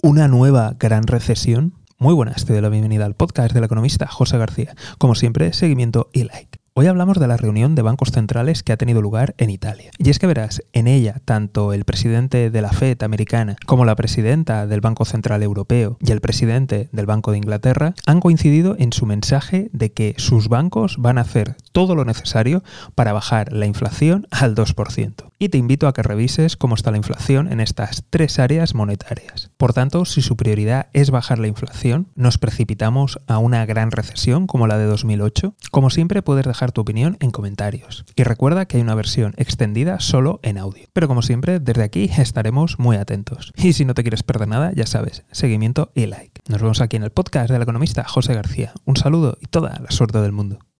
una nueva gran recesión? Muy buenas, te doy la bienvenida al podcast del economista José García. Como siempre, seguimiento y like. Hoy hablamos de la reunión de bancos centrales que ha tenido lugar en Italia. Y es que verás, en ella tanto el presidente de la Fed americana como la presidenta del Banco Central Europeo y el presidente del Banco de Inglaterra han coincidido en su mensaje de que sus bancos van a hacer todo lo necesario para bajar la inflación al 2% y te invito a que revises cómo está la inflación en estas tres áreas monetarias. Por tanto, si su prioridad es bajar la inflación, nos precipitamos a una gran recesión como la de 2008. Como siempre, puedes dejar tu opinión en comentarios. Y recuerda que hay una versión extendida solo en audio. Pero como siempre, desde aquí estaremos muy atentos. Y si no te quieres perder nada, ya sabes, seguimiento y like. Nos vemos aquí en el podcast del economista José García. Un saludo y toda la suerte del mundo.